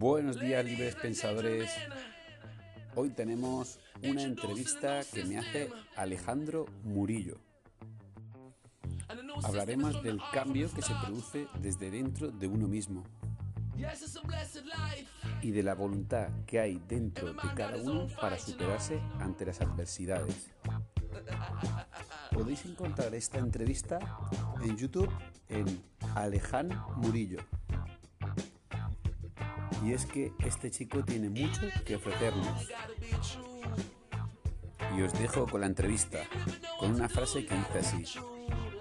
Buenos días, libres pensadores. Hoy tenemos una entrevista que me hace Alejandro Murillo. Hablaremos del cambio que se produce desde dentro de uno mismo y de la voluntad que hay dentro de cada uno para superarse ante las adversidades. Podéis encontrar esta entrevista en YouTube en Aleján Murillo. Y es que este chico tiene mucho que ofrecernos. Y os dejo con la entrevista, con una frase que dice así,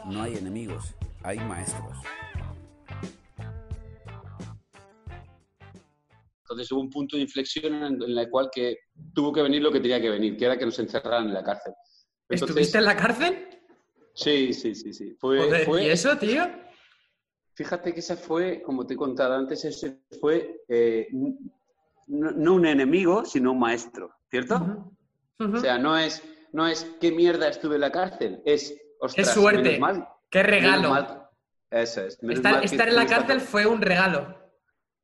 no hay enemigos, hay maestros. Entonces hubo un punto de inflexión en, en el cual que tuvo que venir lo que tenía que venir, que era que nos encerraran en la cárcel. Entonces, ¿Estuviste en la cárcel? Sí, sí, sí, sí. Fue, Joder, fue- ¿Y eso, tío? Fíjate que esa fue, como te he contado antes, ese fue eh, no, no un enemigo, sino un maestro, ¿cierto? O sea, no es, no es qué mierda estuve en la cárcel, es, ostras, suerte, menos mal, ¡Qué regalo! mal- Eso es. Estar, estar en la cárcel fue un regalo.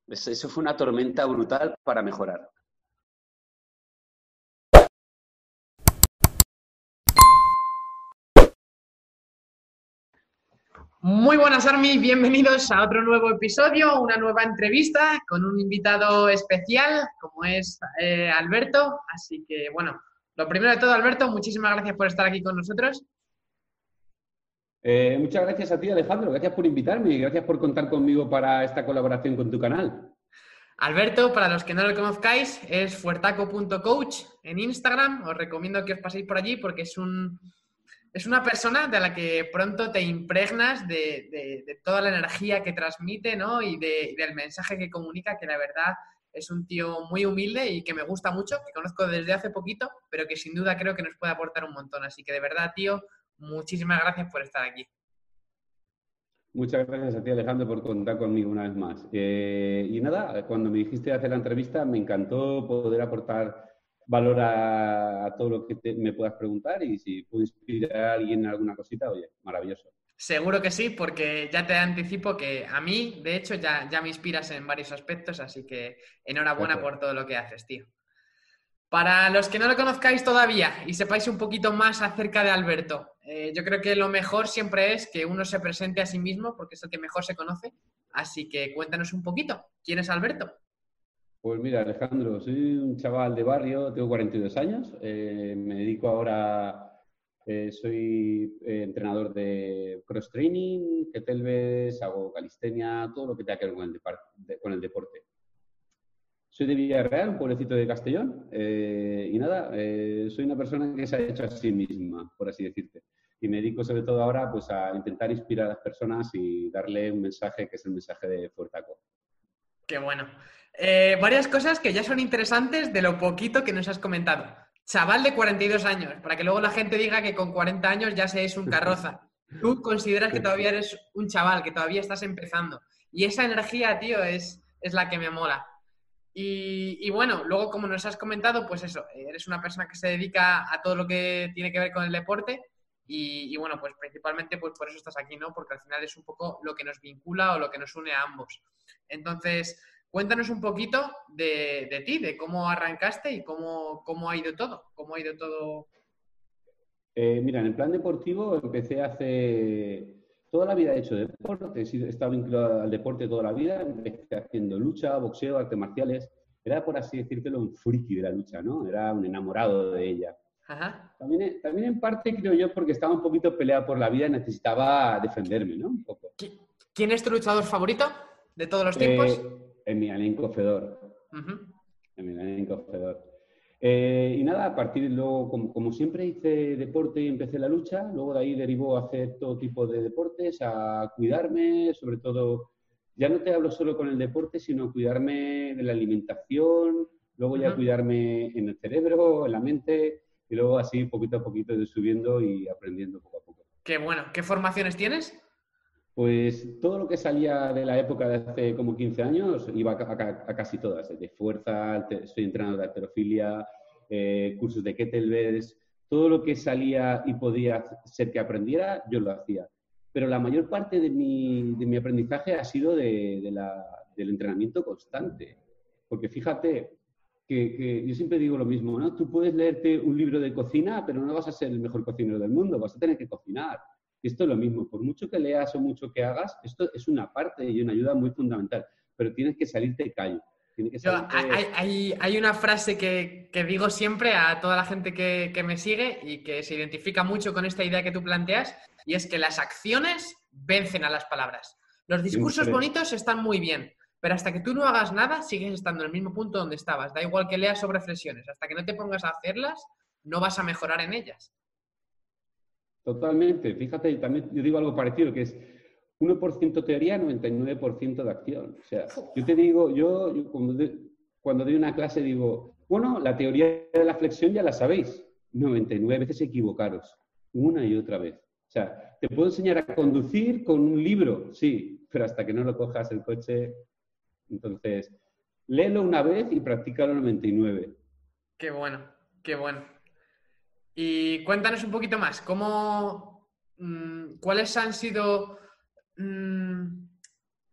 Eso eso fue una tormenta brutal para mejorar. Muy buenas, Army. Bienvenidos a otro nuevo episodio, una nueva entrevista con un invitado especial, como es eh, Alberto. Así que, bueno, lo primero de todo, Alberto, muchísimas gracias por estar aquí con nosotros. Eh, muchas gracias a ti, Alejandro. Gracias por invitarme y gracias por contar conmigo para esta colaboración con tu canal. Alberto, para los que no lo conozcáis, es fuertaco.coach en Instagram. Os recomiendo que os paséis por allí porque es un, es una persona de la que pronto te impregnas de, toda la energía que transmite ¿no? y del mensaje que comunica, que la verdad es un tío muy humilde y que me gusta mucho, que conozco desde hace poquito, pero que sin duda creo que nos puede aportar un montón. Así que de verdad, tío, muchísimas gracias por estar aquí. Muchas gracias a ti, Alejandro, por contar conmigo una vez más. Eh, y nada, cuando me dijiste hacer la entrevista, me encantó poder aportar valor a, a todo lo que te- me puedas preguntar y si puedo inspirar a alguien en alguna cosita, oye, maravilloso. Seguro que sí, porque ya te anticipo que a mí, de hecho, ya, ya me inspiras en varios aspectos, así que enhorabuena Gracias. por todo lo que haces, tío. Para los que no lo conozcáis todavía y sepáis un poquito más acerca de Alberto, eh, yo creo que lo mejor siempre es que uno se presente a sí mismo, porque es el que mejor se conoce. Así que cuéntanos un poquito, ¿quién es Alberto? Pues mira, Alejandro, soy un chaval de barrio, tengo 42 años, eh, me dedico ahora, eh, soy eh, entrenador de cross training, kettlebells, hago calistenia, todo lo que tenga que ver con el, de- con el deporte. Soy de Villarreal, un pueblecito de Castellón, eh, y nada, eh, soy una persona que se ha hecho a sí misma, por así decirte. Y me dedico sobre todo ahora pues, a intentar inspirar a las personas y darle un mensaje que es el mensaje de Fuertaco. Qué bueno. Eh, varias cosas que ya son interesantes de lo poquito que nos has comentado. Chaval de 42 años, para que luego la gente diga que con 40 años ya se es un carroza. Tú consideras que todavía eres un chaval, que todavía estás empezando. Y esa energía, tío, es, es la que me mola. Y, y bueno, luego como nos has comentado, pues eso, eres una persona que se dedica a todo lo que tiene que ver con el deporte y, y bueno, pues principalmente pues por eso estás aquí, ¿no? Porque al final es un poco lo que nos vincula o lo que nos une a ambos. Entonces, cuéntanos un poquito de, de ti, de cómo arrancaste y cómo, cómo ha ido todo, cómo ha ido todo. Eh, mira, en el plan deportivo empecé hace... Toda la vida he hecho deporte, he estado vinculado al deporte toda la vida, empecé haciendo lucha, boxeo, artes marciales. Era, por así decírtelo, un friki de la lucha, ¿no? Era un enamorado de ella. Ajá. También, también en parte creo yo porque estaba un poquito peleado por la vida y necesitaba defenderme, ¿no? Un poco. ¿Qui- ¿Quién es tu luchador favorito de todos los tiempos? Eh, Emelianenko Fedor. Ujú. Emelianenko Fedor. Eh, y nada, a partir de luego, como, como siempre hice deporte y empecé la lucha, luego de ahí derivó a hacer todo tipo de deportes, a cuidarme, sobre todo, ya no te hablo solo con el deporte, sino cuidarme de la alimentación, luego ya cuidarme en el cerebro, en la mente, y luego así poquito a poquito de subiendo y aprendiendo poco a poco. Qué bueno. ¿Qué formaciones tienes? Pues todo lo que salía de la época de hace como 15 años iba a, casi todas, de fuerza, soy entrenador de alterofilia, eh, cursos de kettlebells, todo lo que salía y podía ser que aprendiera, yo lo hacía. Pero la mayor parte de mi, de mi aprendizaje ha sido de, la- del entrenamiento constante. porque fíjate que, yo siempre digo lo mismo, ¿no? Tú puedes leerte un libro de cocina, pero no vas a ser el mejor cocinero del mundo, vas a tener que cocinar. Esto es lo mismo, por mucho que leas o mucho que hagas, esto es una parte y una ayuda muy fundamental, pero tienes que salirte callo. hay, una frase que, digo siempre a toda la gente que, que me sigue y que se identifica mucho con esta idea que tú planteas, y es que las acciones vencen a las palabras. Los discursos bonitos están muy bien, pero hasta que tú no hagas nada, sigues estando en el mismo punto donde estabas. Da igual que leas sobre flexiones. Hasta que no te pongas a hacerlas, no vas a mejorar en ellas. Totalmente. Fíjate, también yo digo algo parecido, que es 1% teoría, 99% de acción. O sea, yo te digo, yo, cuando, doy una clase digo, bueno, la teoría de la flexión ya la sabéis. 99 veces equivocaros, una y otra vez. O sea, te puedo enseñar a conducir con un libro, sí, pero hasta que no lo cojas el coche. Entonces, léelo una vez y practícalo 99. Qué bueno, qué bueno. Y cuéntanos un poquito más, ¿cómo, mm, ¿cuáles han sido mm,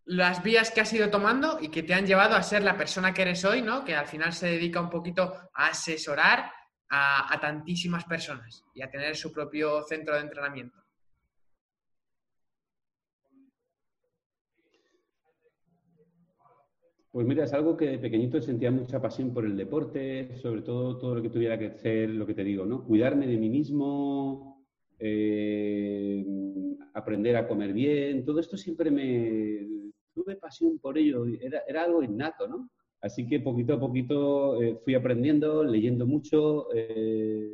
las vías que has ido tomando y que te han llevado a ser la persona que eres hoy, ¿no? Que al final se dedica un poquito a asesorar a tantísimas personas y a tener su propio centro de entrenamiento. Pues mira, es algo que de pequeñito sentía mucha pasión por el deporte, sobre todo todo lo que tuviera que hacer, lo que te digo, ¿no? Cuidarme de mí mismo, eh, aprender a comer bien, todo esto siempre me... Tuve pasión por ello, era, era algo innato, ¿no? Así que poquito a poquito eh, fui aprendiendo, leyendo mucho, eh,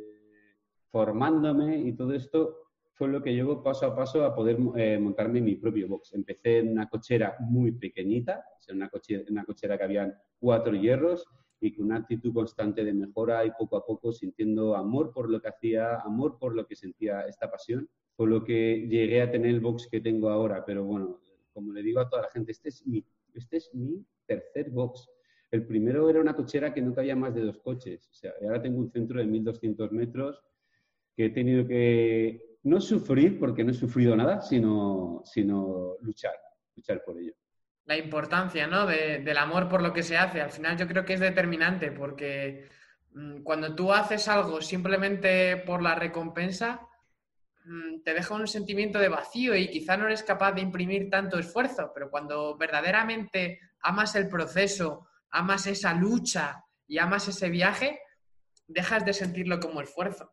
formándome y todo esto fue lo que llevó paso a paso a poder eh, montarme mi propio box. Empecé en una cochera muy pequeñita, en una cochera, una cochera que habían cuatro hierros y con una actitud constante de mejora y poco a poco sintiendo amor por lo que hacía, amor por lo que sentía esta pasión, fue lo que llegué a tener el box que tengo ahora. Pero bueno, como le digo a toda la gente, este es mi, este es mi tercer box. El primero era una cochera que no cabía más de dos coches. O sea, ahora tengo un centro de 1.200 metros que he tenido que no sufrir, porque no he sufrido nada, sino, sino luchar, luchar por ello. La importancia ¿no? del amor por lo que se hace, al final yo creo que es determinante, porque mm, cuando tú haces algo simplemente por la recompensa, mm, te deja un sentimiento de vacío y quizá no eres capaz de imprimir tanto esfuerzo, pero cuando verdaderamente amas el proceso, amas esa lucha y amas ese viaje, dejas de sentirlo como esfuerzo.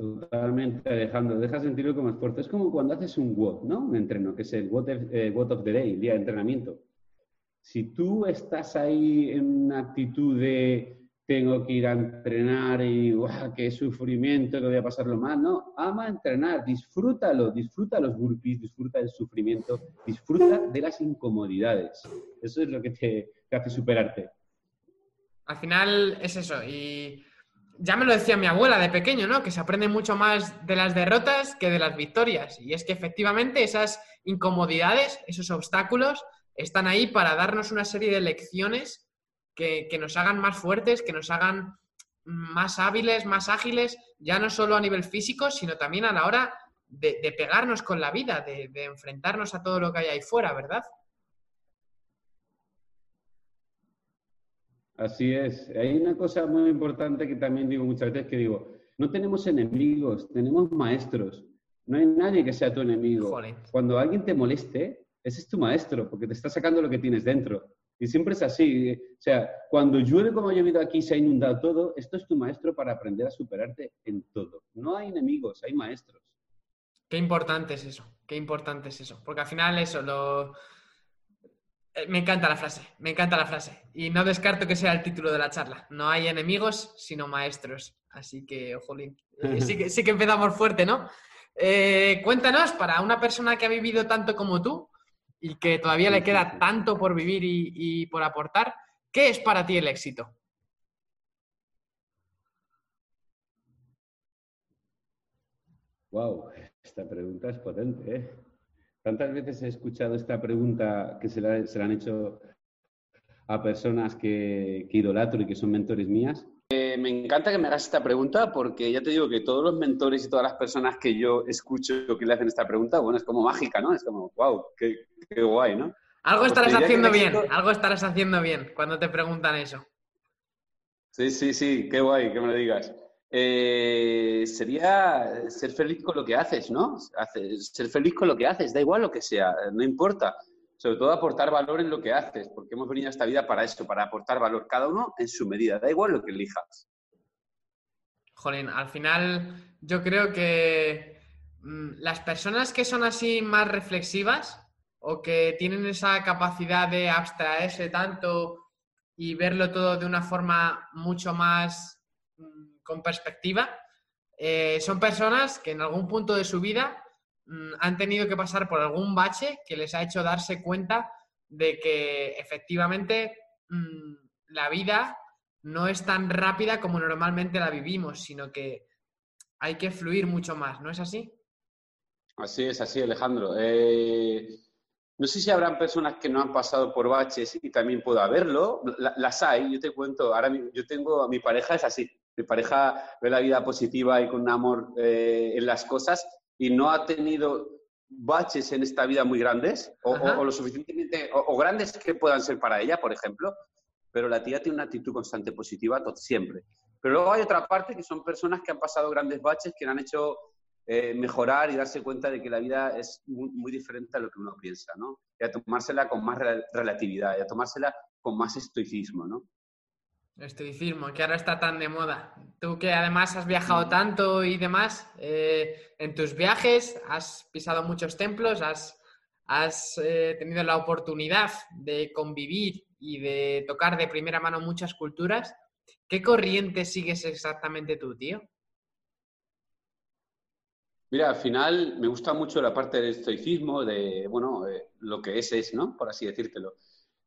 Totalmente, Alejandro. Deja sentirlo como esfuerzo. Es como cuando haces un WOD, ¿no? Un entreno, que es el WOD, eh, of the Day, el día de entrenamiento. Si tú estás ahí en una actitud de tengo que ir a entrenar y ¡guau, qué sufrimiento, que voy a pasarlo mal! No, ama entrenar, disfrútalo, disfruta los burpees, disfruta del sufrimiento, disfruta de las incomodidades. Eso es lo que te, te hace superarte. Al final es eso. Y ya me lo decía mi abuela de pequeño, ¿no? Que se aprende mucho más de las derrotas que de las victorias. Y es que efectivamente esas incomodidades, esos obstáculos, están ahí para darnos una serie de lecciones que, nos hagan más fuertes, que nos hagan más hábiles, más ágiles, ya no solo a nivel físico, sino también a la hora de, pegarnos con la vida, de, de enfrentarnos a todo lo que hay ahí fuera, ¿verdad? Así es. Hay una cosa muy importante que también digo muchas veces que digo, no tenemos enemigos, tenemos maestros. No hay nadie que sea tu enemigo. Cuando alguien te moleste, ese es tu maestro, porque te está sacando lo que tienes dentro. Y siempre es así. O sea, cuando llueve como ha llovido aquí, se ha inundado todo, esto es tu maestro para aprender a superarte en todo. No hay enemigos, hay maestros. Qué importante es eso, qué importante es eso. Porque al final eso, lo, me encanta la frase, me encanta la frase. Y no descarto que sea el título de la charla. No hay enemigos, sino maestros. Así que, ojolín, eh, sí, que, sí que empezamos fuerte, ¿no? Eh, cuéntanos, para una persona que ha vivido tanto como tú y que todavía le queda tanto por vivir y, por aportar, ¿qué es para ti el éxito? Wow, esta pregunta es potente, ¿eh? Tantas veces he escuchado esta pregunta que se la, han hecho a personas que, idolatro y que son mentores mías. Eh, me encanta que me hagas esta pregunta porque ya te digo que todos los mentores y todas las personas que yo escucho que le hacen esta pregunta, bueno, es como mágica, ¿no? Es como, wow, qué, guay, ¿no? Algo estarás haciendo bien, algo estarás haciendo bien cuando te preguntan eso. Sí, sí, sí, qué guay que me lo digas. Eh, sería ser feliz con lo que haces, ¿no? ser feliz con lo que haces, da igual lo que sea, no importa. Sobre todo aportar valor en lo que haces, porque hemos venido a esta vida para eso, para aportar valor, cada uno en su medida, da igual lo que elijas. Jolín, al final yo creo que mm, las personas que son así más reflexivas o que tienen esa capacidad de abstraerse tanto y verlo todo de una forma mucho más mm, con perspectiva, eh, son personas que en algún punto de su vida mm, han tenido que pasar por algún bache que les ha hecho darse cuenta de que efectivamente mm, la vida no es tan rápida como normalmente la vivimos, sino que hay que fluir mucho más, ¿no es así? Así es, así, Alejandro. Eh, no sé si habrán personas que no han pasado por baches y también puedo haberlo. las hay, yo te cuento. Ahora yo tengo, mi pareja es así. Mi pareja ve la vida positiva y con un amor eh, en las cosas y no ha tenido baches en esta vida muy grandes o, lo suficientemente o, grandes que puedan ser para ella, por ejemplo. Pero la tía tiene una actitud constante positiva siempre. Pero luego hay otra parte que son personas que han pasado grandes baches que han hecho eh, mejorar y darse cuenta de que la vida es muy, diferente a lo que uno piensa, ¿no? Y a tomársela con más relatividad, y a tomársela con más estoicismo, ¿no? Estoicismo, que ahora está tan de moda. Tú que además has viajado tanto y demás, eh, en tus viajes has pisado muchos templos, has, has eh, tenido la oportunidad de convivir y de tocar de primera mano muchas culturas. ¿Qué corriente sigues exactamente tú, tío? Mira, al final me gusta mucho la parte del estoicismo, de, bueno, eh, lo que es es, ¿no? Por así decírtelo.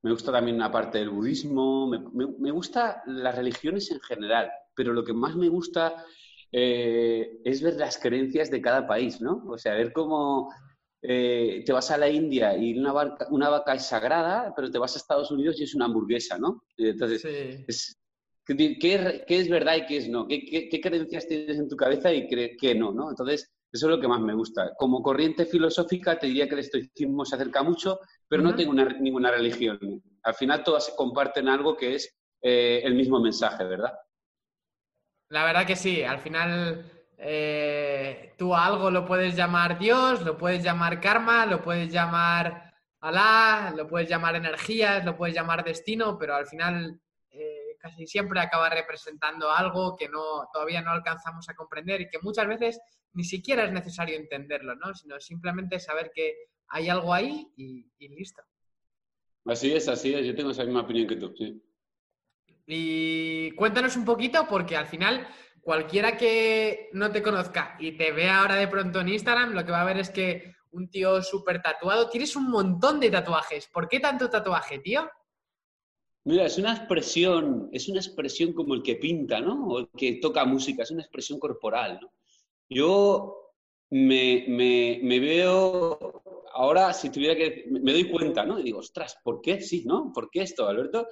Me gusta también una parte del budismo, me, me, gusta las religiones en general, pero lo que más me gusta eh, es ver las creencias de cada país, ¿no? O sea, ver cómo eh, te vas a la India y una, una vaca es sagrada, pero te vas a Estados Unidos y es una hamburguesa, ¿no? Entonces, ¿qué, qué, es verdad y qué es no? ¿Qué, qué, creencias tienes en tu cabeza y qué no, no? Entonces, eso es lo que más me gusta. Como corriente filosófica te diría que el estoicismo se acerca mucho, pero no tengo ninguna religión. Al final todas comparten algo que es eh, el mismo mensaje, ¿verdad? La verdad que sí. Al final eh, tú algo lo puedes llamar Dios, lo puedes llamar karma, lo puedes llamar Alá, lo puedes llamar energías, lo puedes llamar destino, pero al final eh, casi siempre acaba representando algo que no, todavía no alcanzamos a comprender y que muchas veces ni siquiera es necesario entenderlo, ¿no? Sino simplemente saber que hay algo ahí y, listo. Así es, así es. Yo tengo esa misma opinión que tú, sí. Y cuéntanos un poquito, porque al final cualquiera que no te conozca y te vea ahora de pronto en Instagram, lo que va a ver es que un tío súper tatuado, tienes un montón de tatuajes. ¿Por qué tanto tatuaje, tío? Mira, es una expresión, es una expresión como el que pinta, ¿no? O el que toca música, es una expresión corporal, ¿no? Yo me, veo, ahora si tuviera que, me doy cuenta, ¿no? Y digo, ostras, ¿por qué sí, no? ¿Por qué esto, Alberto?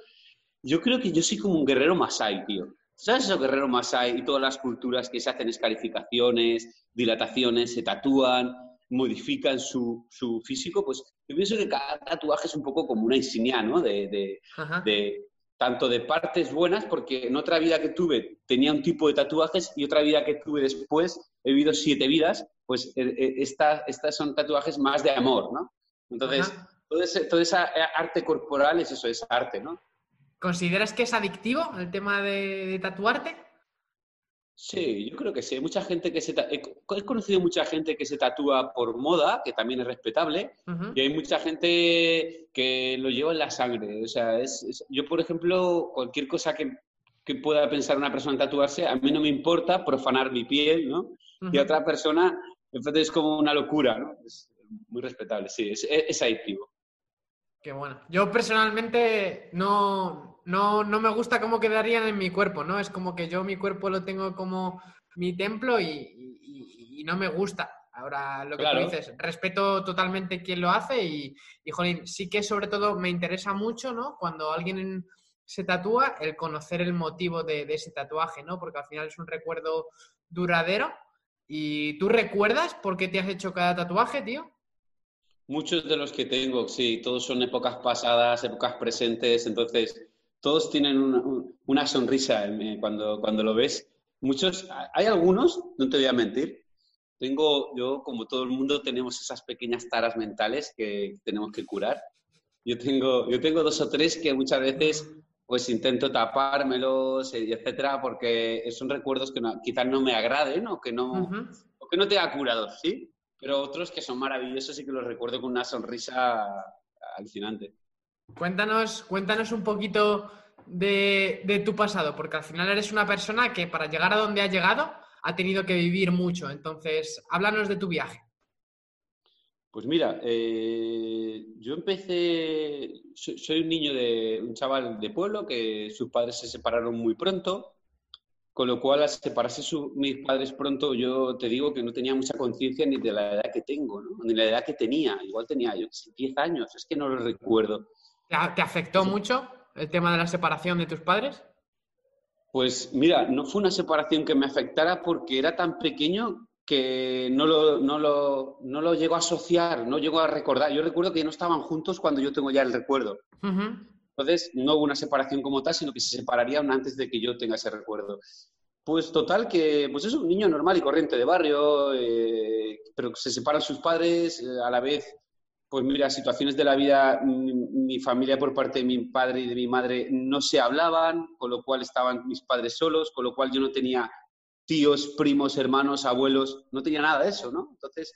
Yo creo que yo soy como un guerrero masai, tío. ¿Sabes eso, guerrero masai y todas las culturas que se hacen escarificaciones, dilataciones, se tatúan, modifican su, físico? Pues yo pienso que cada tatuaje es un poco como una insignia, ¿no? de, tanto de partes buenas, porque en otra vida que tuve tenía un tipo de tatuajes y otra vida que tuve después he vivido siete vidas, pues eh, eh, estas son tatuajes más de amor, ¿no? Entonces, todo ese, toda esa arte corporal es eso, es arte, ¿no? ¿Consideras que es adictivo el tema de, tatuarte? Sí, yo creo que sí. Mucha gente que se he conocido mucha gente que se tatúa por moda, que también es respetable, y hay mucha gente que lo lleva en la sangre. O sea, es, yo por ejemplo, cualquier cosa que, que, pueda pensar una persona en tatuarse, a mí no me importa profanar mi piel, ¿no? y otra persona, entonces es como una locura, ¿no? Es muy respetable, sí, es, es adictivo. Qué bueno. Yo personalmente no, no, no, me gusta cómo quedarían en mi cuerpo, ¿no? Es como que yo mi cuerpo lo tengo como mi templo y, y, no me gusta. Ahora, lo que tú dices, respeto totalmente quien lo hace y, y, jolín, sí que sobre todo me interesa mucho, ¿no? Cuando alguien se tatúa, el conocer el motivo de, ese tatuaje, ¿no? Porque al final es un recuerdo duradero. ¿Y tú recuerdas por qué te has hecho cada tatuaje, tío? Muchos de los que tengo, sí, todos son épocas pasadas, épocas presentes, entonces todos tienen una, sonrisa cuando, cuando lo ves. Muchos, hay algunos, no te voy a mentir, tengo, yo como todo el mundo tenemos esas pequeñas taras mentales que tenemos que curar. Yo tengo, yo tengo dos o tres que muchas veces pues intento tapármelos, eh, etcétera, porque son recuerdos que quizás no me agraden o que no, o que no te ha curado, ¿sí? Pero otros que son maravillosos y que los recuerdo con una sonrisa alucinante. Cuéntanos, cuéntanos un poquito de, tu pasado, porque al final eres una persona que para llegar a donde ha llegado ha tenido que vivir mucho. Entonces, háblanos de tu viaje. Pues mira, eh, yo empecé, soy, un niño de un chaval de pueblo que sus padres se separaron muy pronto, con lo cual al separarse mis padres pronto, yo te digo que no tenía mucha conciencia ni de la edad que tengo, ni de la edad que tenía. Igual tenía, yo 10 años, es que no lo recuerdo. ¿Te afectó mucho el tema de la separación de tus padres? Pues mira, no fue una separación que me afectara porque era tan pequeño que no lo, no lo, no lo llego a asociar, no llego a recordar. Yo recuerdo que no estaban juntos cuando yo tengo ya el recuerdo. Entonces, no hubo una separación como tal, sino que se separarían antes de que yo tenga ese recuerdo. Pues total que, pues es un niño normal y corriente de barrio, eh, pero se separan sus padres, eh, a la vez, pues mira, situaciones de la vida, mi, mi, familia por parte de mi padre y de mi madre no se hablaban, con lo cual estaban mis padres solos, con lo cual yo no tenía tíos, primos, hermanos, abuelos, no tenía nada de eso, ¿no? Entonces,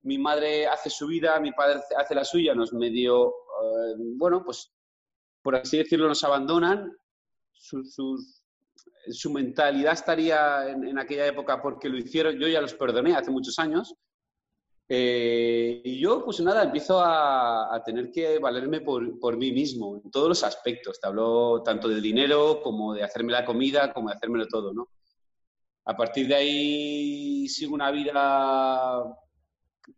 mi madre hace su vida, mi padre hace la suya, nos medio, eh, bueno, pues por así decirlo, nos abandonan, su, su, mentalidad estaría en, aquella época porque lo hicieron, yo ya los perdoné hace muchos años, eh, y yo, pues nada, empiezo a, a tener que valerme por, por, mí mismo, en todos los aspectos, te hablo tanto del dinero como de hacerme la comida, como de hacérmelo todo, ¿no? A partir de ahí sigo una vida...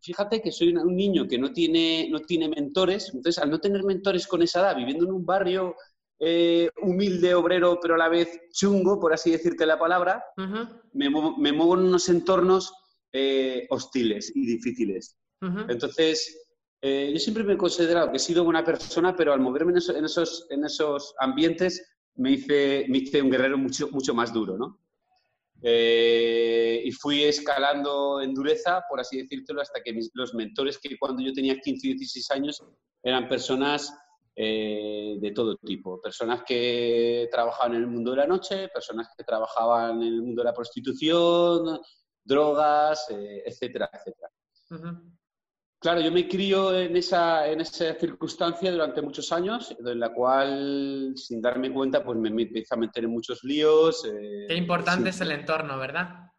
Fíjate que soy un niño que no tiene, no tiene mentores, entonces al no tener mentores con esa edad, viviendo en un barrio eh, humilde, obrero, pero a la vez chungo, por así decirte la palabra, me, muevo, en unos entornos eh, hostiles y difíciles. Entonces, eh, yo siempre me he considerado que he sido buena persona, pero al moverme en, esos, en esos ambientes me hice, me hice un guerrero mucho, mucho más duro, ¿no? Eh, y fui escalando en dureza, por así decírtelo, hasta que los mentores que cuando yo tenía 15 y 16 años eran personas eh, de todo tipo. Personas que trabajaban en el mundo de la noche, personas que trabajaban en el mundo de la prostitución, drogas, eh, etcétera, etcétera. Claro, yo me crío en esa, en esa circunstancia durante muchos años, en la cual, sin darme cuenta, pues me, empiezo a meter en muchos líos. Eh, Qué importante es el entorno, ¿verdad?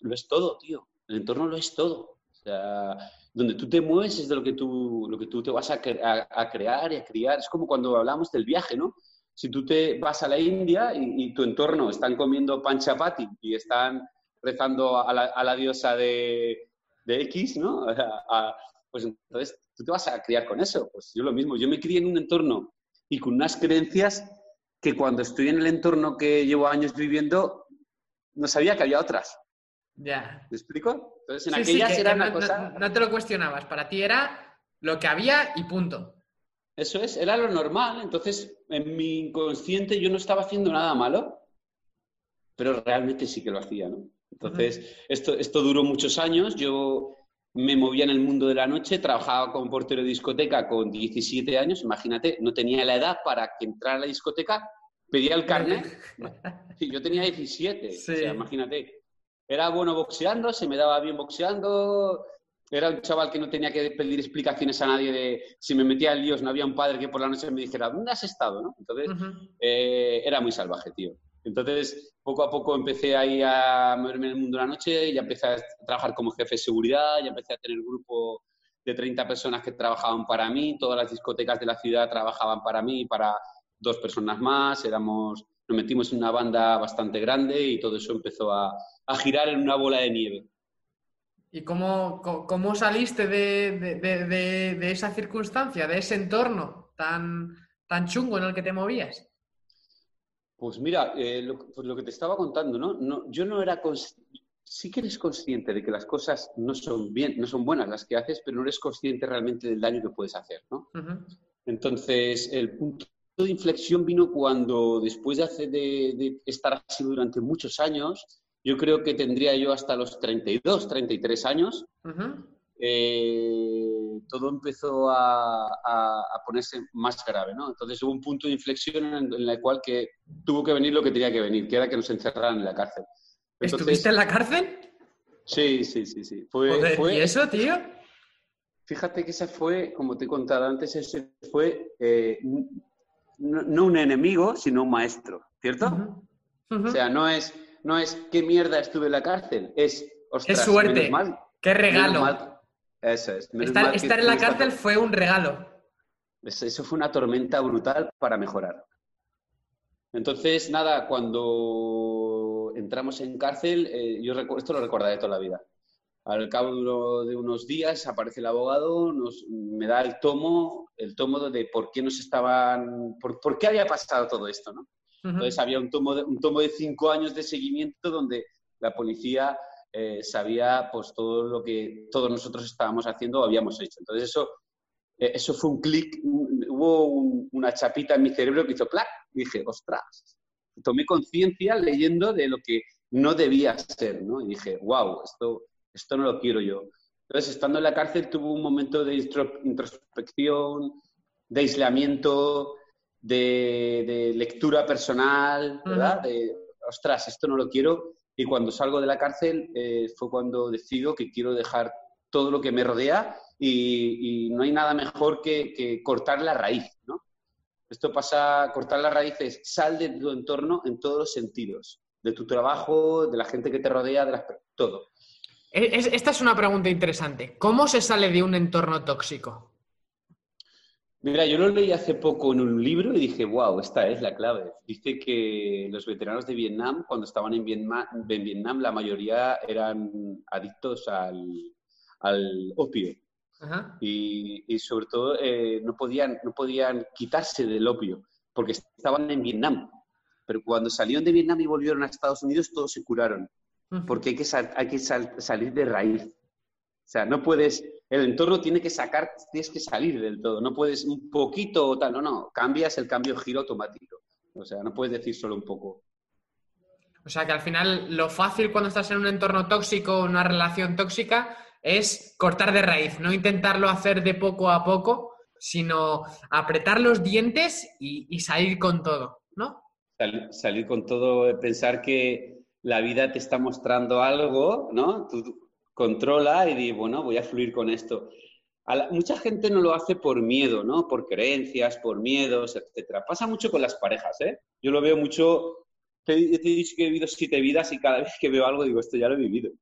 lo es todo, tío. El entorno lo es todo. O sea, donde tú te mueves es de lo que tú, lo que tú te vas a, a, crear y a criar. Es como cuando hablamos del viaje, ¿no? Si tú te vas a la India y, tu entorno están comiendo panchapati y están rezando a la diosa de, de X, ¿no? pues entonces tú te vas a criar con eso. Pues yo lo mismo, yo me crié en un entorno y con unas creencias que cuando estoy en el entorno que llevo años viviendo, no sabía que había otras. Ya. ¿Me explico? Entonces en aquellas era una cosa... No, te lo cuestionabas, para ti era lo que había y punto. Eso es, era lo normal. Entonces, en mi inconsciente yo no estaba haciendo nada malo, pero realmente sí que lo hacía, ¿no? Entonces, esto, esto duró muchos años. Yo me movía en el mundo de la noche, trabajaba como portero de discoteca con 17 años, imagínate, no tenía la edad para que entrara a la discoteca, pedía el carnet. Sí, yo tenía 17, o sea, imagínate. Era bueno boxeando, se me daba bien boxeando, era un chaval que no tenía que pedir explicaciones a nadie de si me metía en líos, no había un padre que por la noche me dijera, ¿dónde has estado? ¿no? Entonces, eh, era muy salvaje, tío. Entonces, poco a poco empecé ahí a moverme en el mundo de la noche, ya empecé a trabajar como jefe de seguridad, ya empecé a tener grupo de 30 personas que trabajaban para mí, todas las discotecas de la ciudad trabajaban para mí para dos personas más, éramos, nos metimos en una banda bastante grande y todo eso empezó a, girar en una bola de nieve. ¿Y cómo, cómo saliste de, de, esa circunstancia, de ese entorno tan, tan chungo en el que te movías? Pues mira, eh, lo, pues lo, que te estaba contando, ¿no? no yo no era sí que eres consciente de que las cosas no son bien, no son buenas las que haces, pero no eres consciente realmente del daño que puedes hacer, ¿no? Entonces, el punto de inflexión vino cuando, después de, hacer, de, estar así durante muchos años, yo creo que tendría yo hasta los 32, 33 años, eh, todo empezó a, ponerse más grave, ¿no? Entonces hubo un punto de inflexión en, el cual que tuvo que venir lo que tenía que venir, que era que nos encerraran en la cárcel. ¿Estuviste en la cárcel? Sí, sí, sí, sí. ¿Y eso, tío? Fíjate que ese fue, como te he contado antes, ese fue eh, no, un enemigo, sino un maestro, ¿cierto? O sea, no es, no es qué mierda estuve en la cárcel, es, ostras, qué suerte, qué regalo. Eso es. Estar, estar en la cárcel fue un regalo. Eso fue una tormenta brutal para mejorar. Entonces, nada, cuando entramos en cárcel, eh, yo esto lo recordaré toda la vida. Al cabo de unos días aparece el abogado, nos, me da el tomo, el tomo de por qué nos estaban, por, por qué había pasado todo esto, ¿no? Entonces había un tomo, de, un tomo de cinco años de seguimiento donde la policía eh, sabía pues todo lo que todos nosotros estábamos haciendo o habíamos hecho. Entonces eso, eh, eso fue un clic, hubo una chapita en mi cerebro que hizo clac, dije, ostras, tomé conciencia leyendo de lo que no debía ser, ¿no? Y dije, wow, esto, esto no lo quiero yo. Entonces, estando en la cárcel, tuve un momento de introspección, de aislamiento, de, lectura personal, ¿verdad? De, ostras, esto no lo quiero. Y cuando salgo de la cárcel eh, fue cuando decido que quiero dejar todo lo que me rodea y, no hay nada mejor que, cortar la raíz, ¿no? Esto pasa, cortar las raíces, sal de tu entorno en todos los sentidos, de tu trabajo, de la gente que te rodea, de todo. esta es una pregunta interesante. ¿Cómo se sale de un entorno tóxico? Mira, yo lo leí hace poco en un libro y dije, wow, esta es la clave. Dice que los veteranos de Vietnam, cuando estaban en Vietnam, la mayoría eran adictos al, opio. Y, sobre todo eh, no, podían, no podían quitarse del opio porque estaban en Vietnam. Pero cuando salieron de Vietnam y volvieron a Estados Unidos, todos se curaron. Porque hay que, hay que salir de raíz. O sea, no puedes el entorno tiene que sacar, tienes que salir del todo. No puedes un poquito o tal, no, no, cambias el cambio giro automático. O sea, no puedes decir solo un poco. O sea, que al final lo fácil cuando estás en un entorno tóxico, una relación tóxica, es cortar de raíz, no intentarlo hacer de poco a poco, sino apretar los dientes y, salir con todo, ¿no? salir con todo, pensar que la vida te está mostrando algo, ¿no? Controla y di, bueno, voy a fluir con esto. mucha gente no lo hace por miedo, ¿no? Por creencias, por miedos, etc. Pasa mucho con las parejas, ¿eh? Yo lo veo mucho, te, he dicho que he vivido siete vidas y cada vez que veo algo digo, esto ya lo he vivido.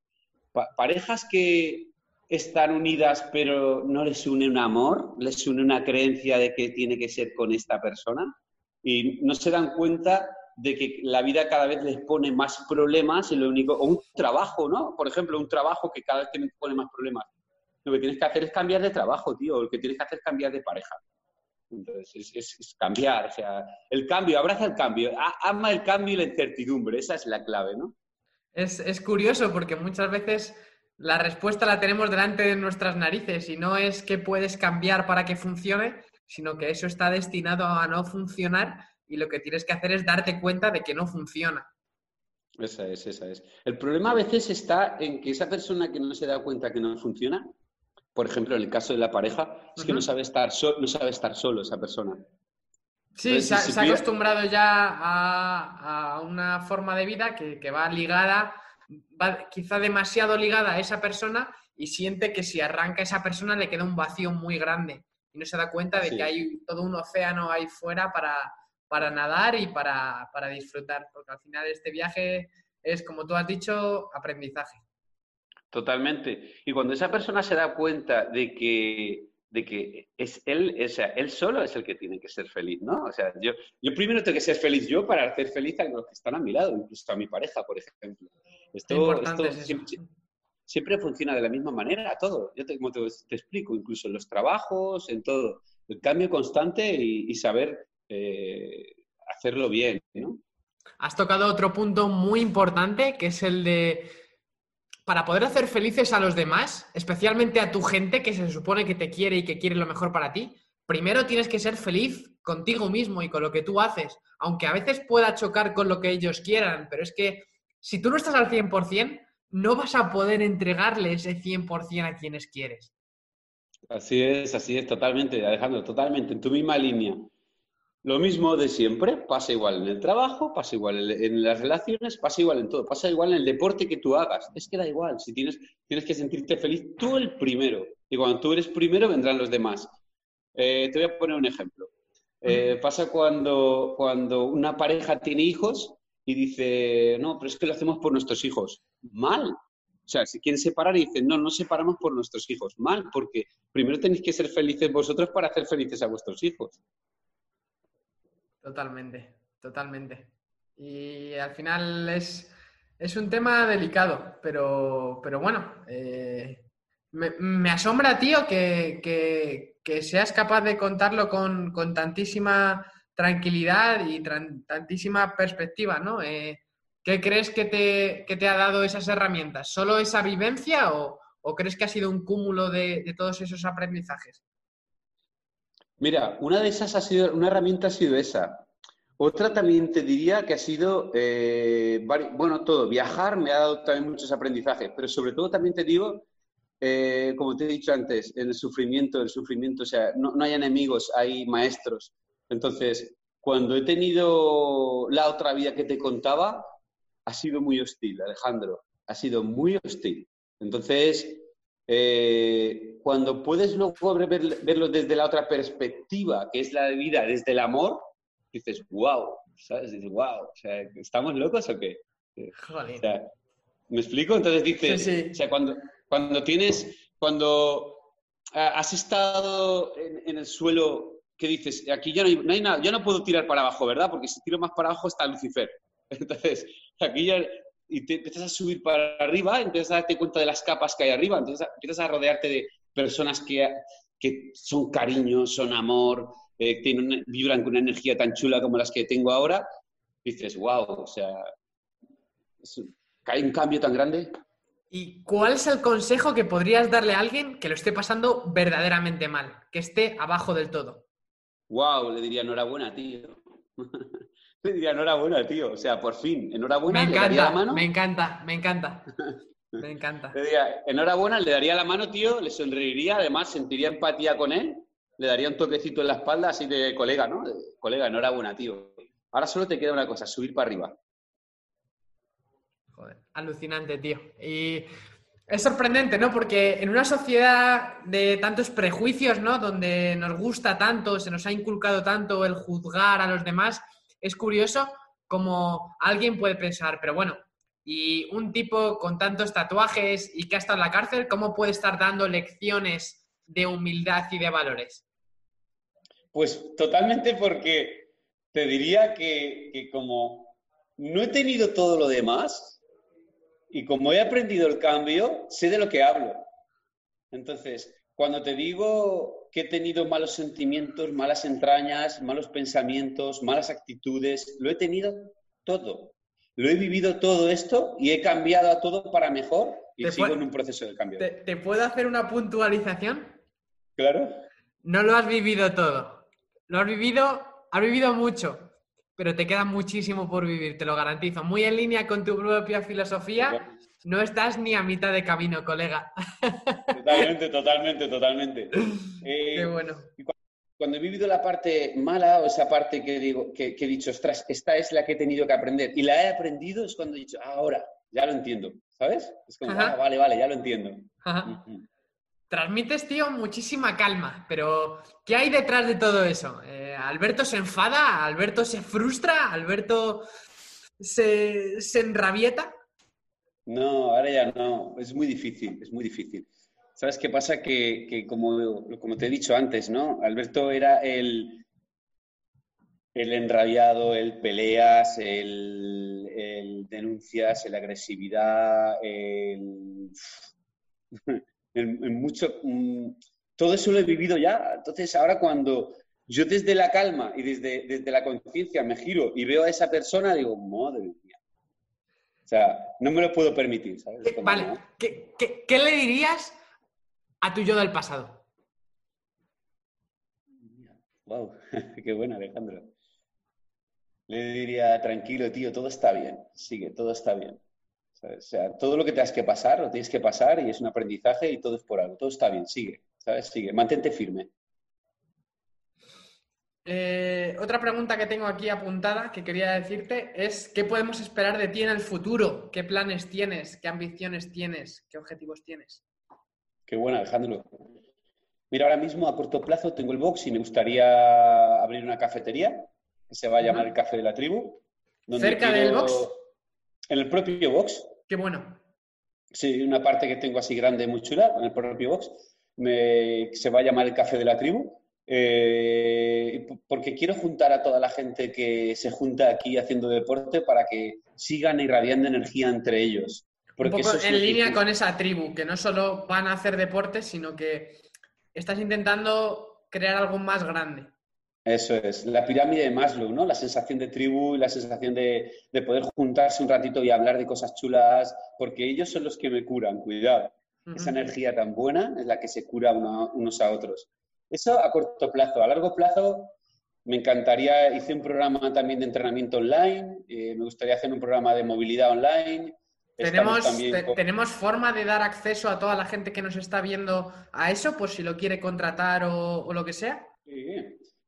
parejas que están unidas pero no les une un amor, les une una creencia de que tiene que ser con esta persona y no se dan cuenta de que la vida cada vez les pone más problemas y lo único, o un trabajo, ¿no? Por ejemplo, un trabajo que cada vez te pone más problemas. Lo que tienes que hacer es cambiar de trabajo, tío, lo que tienes que hacer es cambiar de pareja. Entonces, es, cambiar, o sea, el cambio, abraza el cambio, ama el cambio y la incertidumbre, esa es la clave, ¿no? Es, es curioso porque muchas veces la respuesta la tenemos delante de nuestras narices y no es que puedes cambiar para que funcione, sino que eso está destinado a no funcionar y lo que tienes que hacer es darte cuenta de que no funciona. Esa es, esa es. El problema a veces está en que esa persona que no se da cuenta que no funciona, por ejemplo, en el caso de la pareja, es que no sabe estar, no sabe estar solo esa persona. Sí, se, ha acostumbrado ya a, una forma de vida que, va ligada, va quizá demasiado ligada a esa persona y siente que si arranca esa persona le queda un vacío muy grande y no se da cuenta de que hay todo un océano ahí fuera para, para nadar y para, disfrutar, porque al final este viaje es, como tú has dicho, aprendizaje. Totalmente. Y cuando esa persona se da cuenta de que, de que es él, o sea, él solo es el que tiene que ser feliz, ¿no? O sea, yo, yo primero tengo que ser feliz yo para hacer feliz a los que están a mi lado, incluso a mi pareja, por ejemplo. Esto, siempre, funciona de la misma manera, todo. Yo te, te, explico, incluso en los trabajos, en todo. El cambio constante y saber eh, hacerlo bien, ¿no? Has tocado otro punto muy importante, que es el de, para poder hacer felices a los demás, especialmente a tu gente que se supone que te quiere y que quiere lo mejor para ti, primero tienes que ser feliz contigo mismo y con lo que tú haces, aunque a veces pueda chocar con lo que ellos quieran, pero es que si tú no estás al 100%, no vas a poder entregarle ese 100% a quienes quieres. Así es, así es, totalmente, Alejandro, totalmente, en tu misma línea. Lo mismo de siempre, pasa igual en el trabajo, pasa igual en las relaciones, pasa igual en todo, pasa igual en el deporte que tú hagas. Es que da igual, si tienes, tienes que sentirte feliz tú el primero. Y cuando tú eres primero vendrán los demás. Eh, te voy a poner un ejemplo. Eh, pasa cuando, cuando una pareja tiene hijos y dice, no, pero es que lo hacemos por nuestros hijos. Mal. O sea, si quieren separar y dicen, no, no separamos por nuestros hijos. Mal, porque primero tenéis que ser felices vosotros para hacer felices a vuestros hijos. Totalmente, totalmente. Y al final es, un tema delicado, pero, pero bueno, eh, me, asombra, tío, que, seas capaz de contarlo con, tantísima tranquilidad y tantísima perspectiva, ¿no? Eh, ¿Qué crees que te, te, ha dado esas herramientas? ¿Solo esa vivencia o, crees que ha sido un cúmulo de, de todos esos aprendizajes? Mira, una de esas ha sido, una herramienta ha sido esa. Otra también te diría que ha sido, eh, bueno, todo. Viajar me ha dado también muchos aprendizajes, pero sobre todo también te digo, eh, como te he dicho antes, el sufrimiento, el sufrimiento, o sea, no, hay enemigos, hay maestros. Entonces, cuando he tenido la otra vida que te contaba, ha sido muy hostil, Alejandro, ha sido muy hostil. Entonces, eh, cuando puedes luego verlo desde la otra perspectiva, que es la de vida desde el amor, dices, wow, ¿sabes? Dices, wow, o sea, ¿estamos locos o qué? Joder. ¿Me explico? Entonces dices, o sea, cuando, cuando tienes, cuando has estado en, el suelo, ¿qué dices? Aquí ya no, hay, no hay nada, ya no puedo tirar para abajo, ¿verdad? Porque si tiro más para abajo está Lucifer. Entonces, aquí ya y te empiezas a subir para arriba, empiezas a darte cuenta de las capas que hay arriba, entonces empiezas a rodearte de personas que, que son cariño, son amor, eh, tienen, vibran con una energía tan chula como las que tengo ahora, dices, wow, o sea, hay un cambio tan grande. ¿Y cuál es el consejo que podrías darle a alguien que lo esté pasando verdaderamente mal, que esté abajo del todo? Wow, le diría enhorabuena, tío. Le diría enhorabuena, tío. O sea, por fin, enhorabuena. Me encanta, le daría la mano. me encanta, me encanta. Me encanta. Le diría, enhorabuena, le daría la mano, tío, le sonreiría, además sentiría empatía con él, le daría un toquecito en la espalda así de colega, ¿no? colega, enhorabuena, tío. Ahora solo te queda una cosa, subir para arriba. Joder, alucinante, tío. Y es sorprendente, ¿no? Porque en una sociedad de tantos prejuicios, ¿no? Donde nos gusta tanto, se nos ha inculcado tanto el juzgar a los demás, es curioso como alguien puede pensar, pero bueno, y un tipo con tantos tatuajes y que ha estado en la cárcel, ¿cómo puede estar dando lecciones de humildad y de valores? Pues totalmente porque te diría que, que como no he tenido todo lo demás y como he aprendido el cambio, sé de lo que hablo. Entonces, cuando te digo que he tenido malos sentimientos, malas entrañas, malos pensamientos, malas actitudes, lo he tenido todo. Lo he vivido todo esto y he cambiado a todo para mejor y sigo en un proceso de cambio. ¿te, puedo hacer una puntualización? Claro. No lo has vivido todo. Lo has vivido, has vivido mucho, pero te queda muchísimo por vivir, te lo garantizo. Muy en línea con tu propia filosofía no estás ni a mitad de camino, colega. Totalmente, totalmente, totalmente. Qué eh, bueno. Cuando he vivido la parte mala o esa parte que, digo, que, he dicho, ostras, esta es la que he tenido que aprender y la he aprendido, es cuando he dicho, ah, ahora, ya lo entiendo, ¿sabes? Es como, ah, vale, vale, ya lo entiendo. Transmites, tío, muchísima calma, pero ¿qué hay detrás de todo eso? Eh, ¿Alberto se enfada? ¿Alberto se frustra? ¿Alberto se, se enrabieta? No, ahora ya no. Es muy difícil, es muy difícil. ¿Sabes qué pasa? Que, como, como, te he dicho antes, ¿no? Alberto era el, el enrabiado, el peleas, el, denuncias, el agresividad, el, mucho... Mm, todo eso lo he vivido ya. Entonces, ahora cuando, yo desde la calma y desde, desde la conciencia me giro y veo a esa persona, digo, madre. O sea, no me lo puedo permitir, ¿sabes? vale, ¿Qué, qué le dirías a tu yo del pasado? Wow, qué bueno, Alejandro. Le diría, tranquilo, tío, todo está bien, sigue, todo está bien. O sea, todo lo que tengas que pasar, lo tienes que pasar y es un aprendizaje y todo es por algo, todo está bien, sigue, ¿sabes? Sigue, mantente firme. Eh, otra pregunta que tengo aquí apuntada que quería decirte es ¿qué podemos esperar de ti en el futuro? ¿Qué planes tienes? ¿Qué ambiciones tienes? ¿Qué objetivos tienes? Qué bueno, Alejandro. Mira, ahora mismo a corto plazo tengo el box y me gustaría abrir una cafetería que se va a llamar el Café de la Tribu. ¿Cerca del box? En el propio box. Qué bueno. Sí, una parte que tengo así grande, muy chula, en el propio box. se va a llamar el Café de la Tribu. Eh, porque quiero juntar a toda la gente que se junta aquí haciendo deporte para que sigan irradiando energía entre ellos. Porque Un poco en línea con esa tribu, que no solo van a hacer deporte, sino que estás intentando crear algo más grande. Eso es, la pirámide de Maslow, ¿no? La sensación de tribu y la sensación de, poder juntarse un ratito y hablar de cosas chulas, porque ellos son los que me curan, cuidado. Esa energía tan buena es la que se cura unos a otros. Eso a corto plazo. A largo plazo me encantaría, hice un programa también de entrenamiento online, eh, me gustaría hacer un programa de movilidad online. ¿Tenemos, ¿Tenemos forma de dar acceso a toda la gente que nos está viendo a eso, por si lo quiere contratar o, o lo que sea? Sí,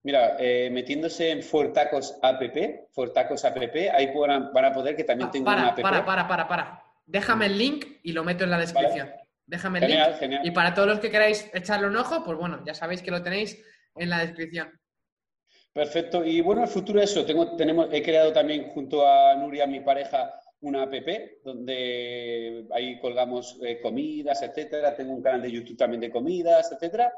Mira, eh, metiéndose en Fortacos app, Fortacos app, ahí van a poder que también tengo para, una app. Para, para, para, para. Déjame el link y lo meto en la descripción. Déjame el link. Genial. Y para todos los que queráis echarle un ojo, pues bueno, ya sabéis que lo tenéis en la descripción. Perfecto. Y bueno, el futuro es eso. Tengo, tenemos, he creado también junto a Nuria, mi pareja, una app donde ahí colgamos eh, comidas, etcétera. Tengo un canal de YouTube también de comidas, etcétera.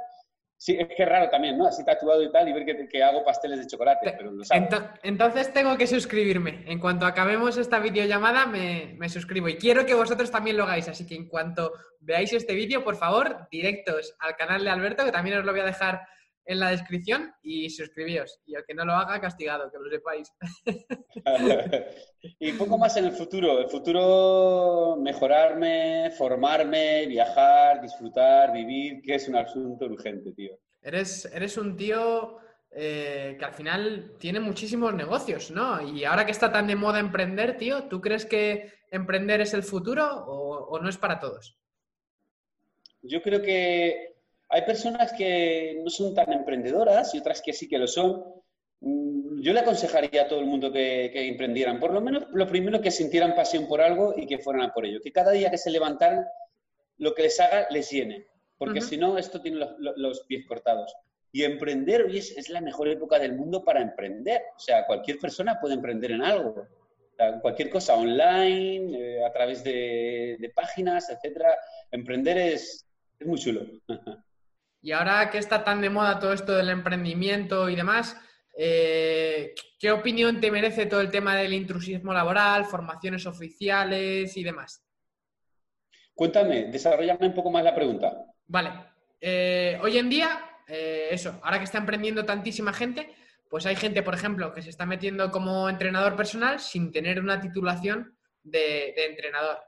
Sí, es que es raro también, ¿no? Así tatuado y tal, y ver que, hago pasteles de chocolate, pero lo Entonces tengo que suscribirme. En cuanto acabemos esta videollamada, me, me suscribo. Y quiero que vosotros también lo hagáis. Así que en cuanto veáis este vídeo, por favor, directos al canal de Alberto, que también os lo voy a dejar en la descripción y suscribíos. Y el que no lo haga, castigado, que lo sepáis. y poco más en el futuro. El futuro, mejorarme, formarme, viajar, disfrutar, vivir, que es un asunto urgente, tío. Eres, eres un tío eh, que al final tiene muchísimos negocios, ¿no? Y ahora que está tan de moda emprender, tío, ¿tú crees que emprender es el futuro o no es para todos? Yo creo que hay personas que no son tan emprendedoras y otras que sí que lo son. Mm, yo le aconsejaría a todo el mundo que, emprendieran, por lo menos lo primero que sintieran pasión por algo y que fueran a por ello, que cada día que se levantaran, lo que les haga les llene, porque si no, esto tiene los, pies cortados. Y emprender hoy es, la mejor época del mundo para emprender. O sea, cualquier persona puede emprender en algo. cualquier cosa online, eh, a través de, páginas, etcétera. Emprender es, es muy chulo. Y ahora que está tan de moda todo esto del emprendimiento y demás, eh, ¿qué opinión te merece todo el tema del intrusismo laboral, formaciones oficiales y demás? Cuéntame, desarrollame un poco más la pregunta. Vale. Eh, hoy en día, eh, eso, ahora que está emprendiendo tantísima gente, pues hay gente, por ejemplo, que se está metiendo como entrenador personal sin tener una titulación de, de entrenador.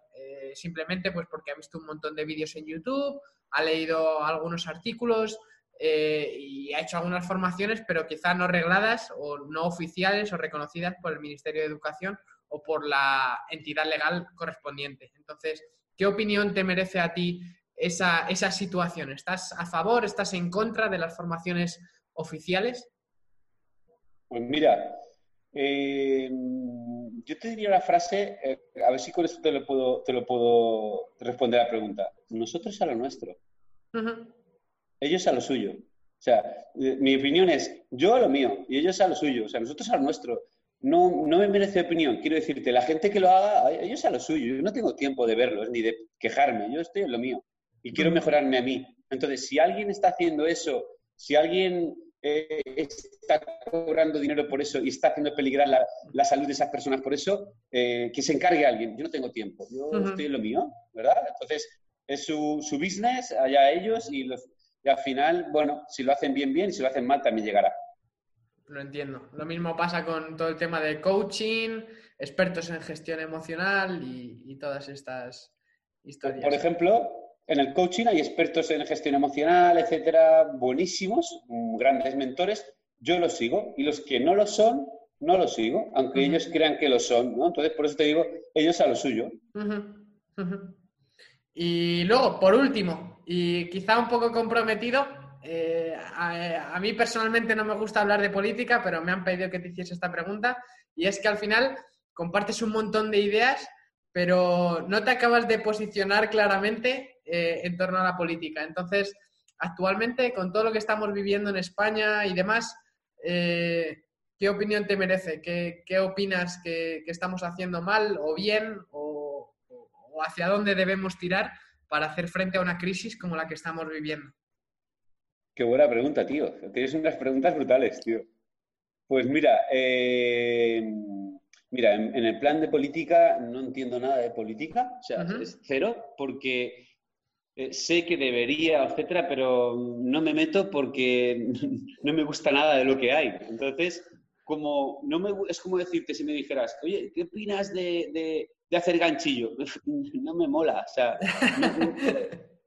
simplemente pues porque ha visto un montón de vídeos en YouTube ha leído algunos artículos eh, y ha hecho algunas formaciones, pero quizá no regladas o no oficiales o reconocidas por el Ministerio de Educación o por la entidad legal correspondiente. Entonces, ¿qué opinión te merece a ti esa, situación? ¿Estás a favor, estás en contra de las formaciones oficiales? Pues mira, eh, yo te diría la frase, eh, a ver si con esto te lo puedo, te lo puedo responder a la pregunta. Nosotros a lo nuestro. Ellos a lo suyo. O sea, eh, mi opinión es yo a lo mío y ellos a lo suyo. O sea, nosotros a lo nuestro. No, no me merece opinión. Quiero decirte, la gente que lo haga, ellos a lo suyo. Yo no tengo tiempo de verlos ni de quejarme. Yo estoy en lo mío y quiero mejorarme a mí. Entonces, si alguien está haciendo eso, si alguien eh, está cobrando dinero por eso y está haciendo peligrar la, salud de esas personas por eso, eh, que se encargue alguien. Yo no tengo tiempo, yo estoy en lo mío, ¿verdad? Entonces, es su, su business, allá ellos, y, al final, bueno, si lo hacen bien, bien, y si lo hacen mal, también llegará. Lo entiendo. Lo mismo pasa con todo el tema de coaching, expertos en gestión emocional y, todas estas historias. Por ejemplo, en el coaching hay expertos en gestión emocional, etcétera, buenísimos, grandes mentores. Yo los sigo y los que no lo son, no los sigo, aunque ellos crean que lo son, ¿no? Entonces, por eso te digo, ellos a lo suyo. Y luego, por último, y quizá un poco comprometido, eh, a, mí personalmente no me gusta hablar de política, pero me han pedido que te hiciese esta pregunta, y es que al final compartes un montón de ideas, pero no te acabas de posicionar claramente eh, en torno a la política. Entonces, actualmente, con todo lo que estamos viviendo en España y demás, eh, ¿qué opinión te merece? ¿Qué, opinas que, que, estamos haciendo mal o bien? O, hacia dónde debemos tirar para hacer frente a una crisis como la que estamos viviendo? Qué buena pregunta, tío. Tienes unas preguntas brutales, tío. Pues mira, eh, mira, en, el plan de política no entiendo nada de política, o sea, es cero, porque eh, sé que debería, etcétera, pero no me meto porque no me gusta nada de lo que hay. Entonces, como no me, es como decirte si me dijeras, oye, ¿qué opinas de, de hacer ganchillo. No me mola. O sea,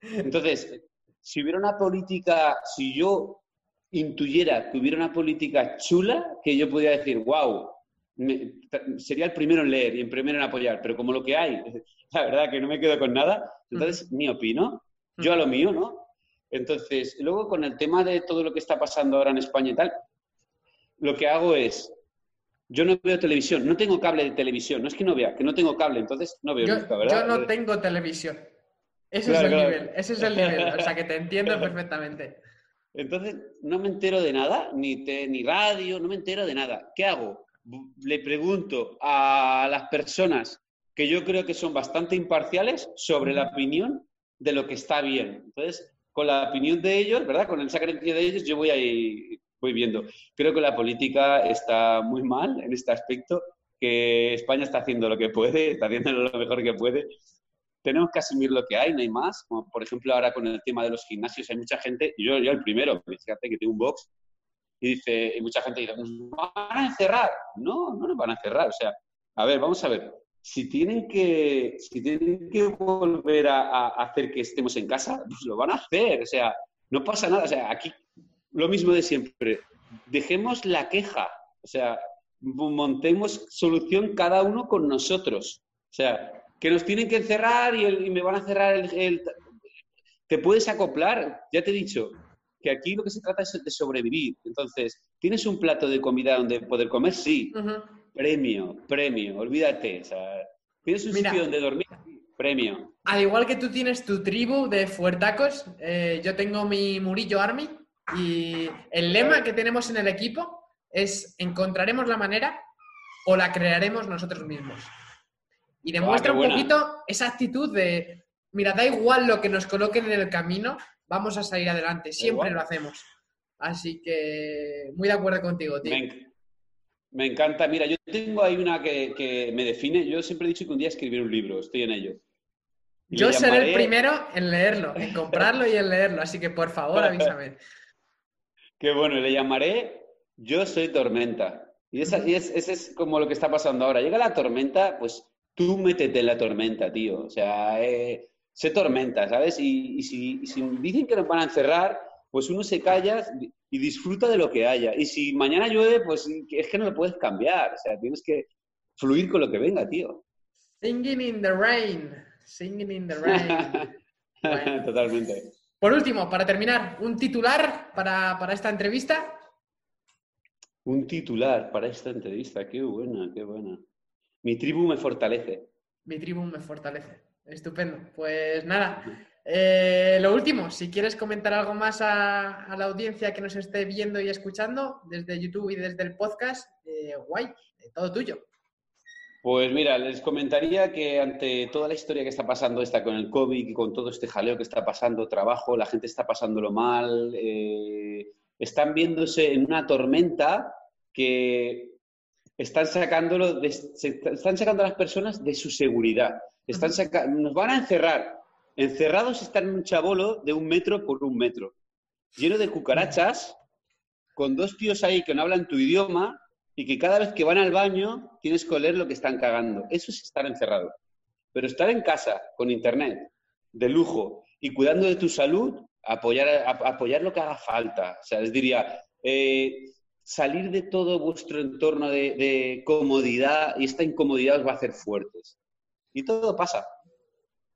Entonces, si hubiera una política, si yo intuyera que hubiera una política chula, que yo pudiera decir, wow, sería el primero en leer y el primero en apoyar, pero como lo que hay, la verdad que no me quedo con nada, entonces ni opino, yo a lo mío, ¿no? Entonces, luego con el tema de todo lo que está pasando ahora en España y tal, lo que hago es, yo no veo televisión, no tengo cable de televisión, no es que no vea, que no tengo cable, entonces no veo yo, nunca, ¿verdad? Yo no tengo televisión. Ese es el nivel, ese es el nivel, o sea que te entiendo perfectamente. Entonces, no me entero de nada, ni, ni radio, no me entero de nada. ¿Qué hago? Le pregunto a las personas que yo creo que son bastante imparciales sobre la opinión de lo que está bien. Entonces, con la opinión de ellos, ¿verdad? Con el sacrificio de ellos, yo voy a ir voy viendo. Creo que la política está muy mal en este aspecto, que España está haciendo lo que puede, está haciendo lo mejor que puede. Tenemos que asumir lo que hay, no hay más. Como por ejemplo ahora con el tema de los gimnasios, hay mucha gente, yo, yo el primero, fíjate que tengo un box, y dice, y mucha gente dice, ¿nos van a encerrar? No, no nos van a encerrar. O sea, a ver, vamos a ver. Si tienen que, si tienen que volver a, hacer que estemos en casa, pues lo van a hacer. O sea, no pasa nada. O sea, aquí lo mismo de siempre. Dejemos la queja, o sea, montemos solución cada uno con nosotros. O sea, que nos tienen que encerrar y, me van a cerrar el, Te puedes acoplar, ya te he dicho, que aquí lo que se trata es de sobrevivir. Entonces, ¿tienes un plato de comida donde poder comer? Sí. Premio, premio, olvídate. O sea, ¿Tienes un sitio donde dormir? Premio. Al igual que tú tienes tu tribu de fuertacos, eh, yo tengo mi Murillo Army, y el lema que tenemos en el equipo es encontraremos la manera o la crearemos nosotros mismos. Y demuestra un poquito esa actitud de, mira, da igual lo que nos coloquen en el camino, vamos a salir adelante, siempre lo hacemos. Así que muy de acuerdo contigo, tío. Me, encanta. Mira, yo tengo ahí una que, me define. Yo siempre he dicho que un día escribir un libro, estoy en ello. yo seré el primero en leerlo, en comprarlo y en leerlo, así que por favor avísame. Qué bueno, le llamaré Yo soy tormenta. Y, esa, es, ese es como lo que está pasando ahora. Llega la tormenta, pues tú métete en la tormenta, tío. O sea, eh, sé tormenta, ¿sabes? Y, si, dicen que nos van a encerrar, pues uno se calla y disfruta de lo que haya. Y si mañana llueve, pues es que no lo puedes cambiar. O sea, tienes que fluir con lo que venga, tío. Singing in the rain. Singing in the rain. Totalmente. Por último, para terminar, un titular para, esta entrevista. Un titular para esta entrevista, qué buena, qué buena. Mi tribu me fortalece. Mi tribu me fortalece. Estupendo. Pues nada, eh, lo último, si quieres comentar algo más a, la audiencia que nos esté viendo y escuchando desde YouTube y desde el podcast, eh, guay, todo tuyo. Pues mira, les comentaría que ante toda la historia que está pasando esta con el COVID y con todo este jaleo que está pasando, trabajo, la gente está pasándolo mal, eh, están viéndose en una tormenta que están sacándolo, están sacando a las personas de su seguridad. Están nos van a encerrar. Encerrados están en un chabolo de un metro por un metro, lleno de cucarachas con dos tíos ahí que no hablan tu idioma y que cada vez que van al baño tienes que oler lo que están cagando. Eso es estar encerrado. Pero estar en casa, con internet, de lujo y cuidando de tu salud, apoyar, lo que haga falta. O sea, les diría, eh, salir de todo vuestro entorno de, de, comodidad y esta incomodidad os va a hacer fuertes. Y todo pasa.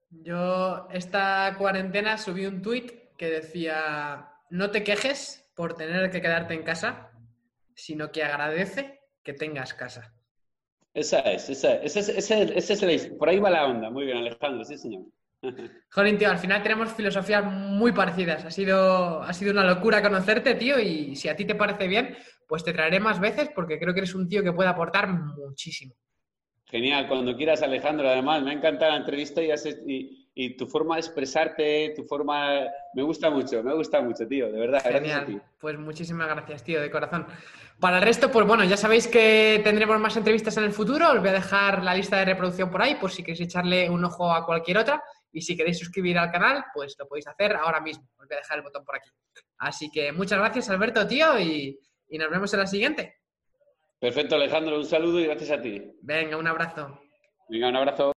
Yo esta cuarentena subí un tuit que decía, no te quejes por tener que quedarte en casa, sino que agradece que tengas casa. Esa es, esa es, esa es, esa es, por ahí va la onda. Muy bien, Alejandro, sí, señor. Jolín, tío, al final tenemos filosofías muy parecidas. Ha sido, ha sido una locura conocerte, tío, y si a ti te parece bien, pues te traeré más veces porque creo que eres un tío que puede aportar muchísimo. Genial, cuando quieras, Alejandro. Además, me ha encantado la entrevista y, y, y, tu forma de expresarte, tu forma... Me gusta mucho, me gusta mucho, tío, de verdad. Genial, pues muchísimas gracias, tío, de corazón. Para el resto, pues bueno, ya sabéis que tendremos más entrevistas en el futuro. Os voy a dejar la lista de reproducción por ahí, por si queréis echarle un ojo a cualquier otra. Y si queréis suscribir al canal, pues lo podéis hacer ahora mismo. Os voy a dejar el botón por aquí. Así que muchas gracias, Alberto, tío, y, y nos vemos en la siguiente. Perfecto, Alejandro. Un saludo y gracias a ti. Venga, un abrazo. Venga, un abrazo.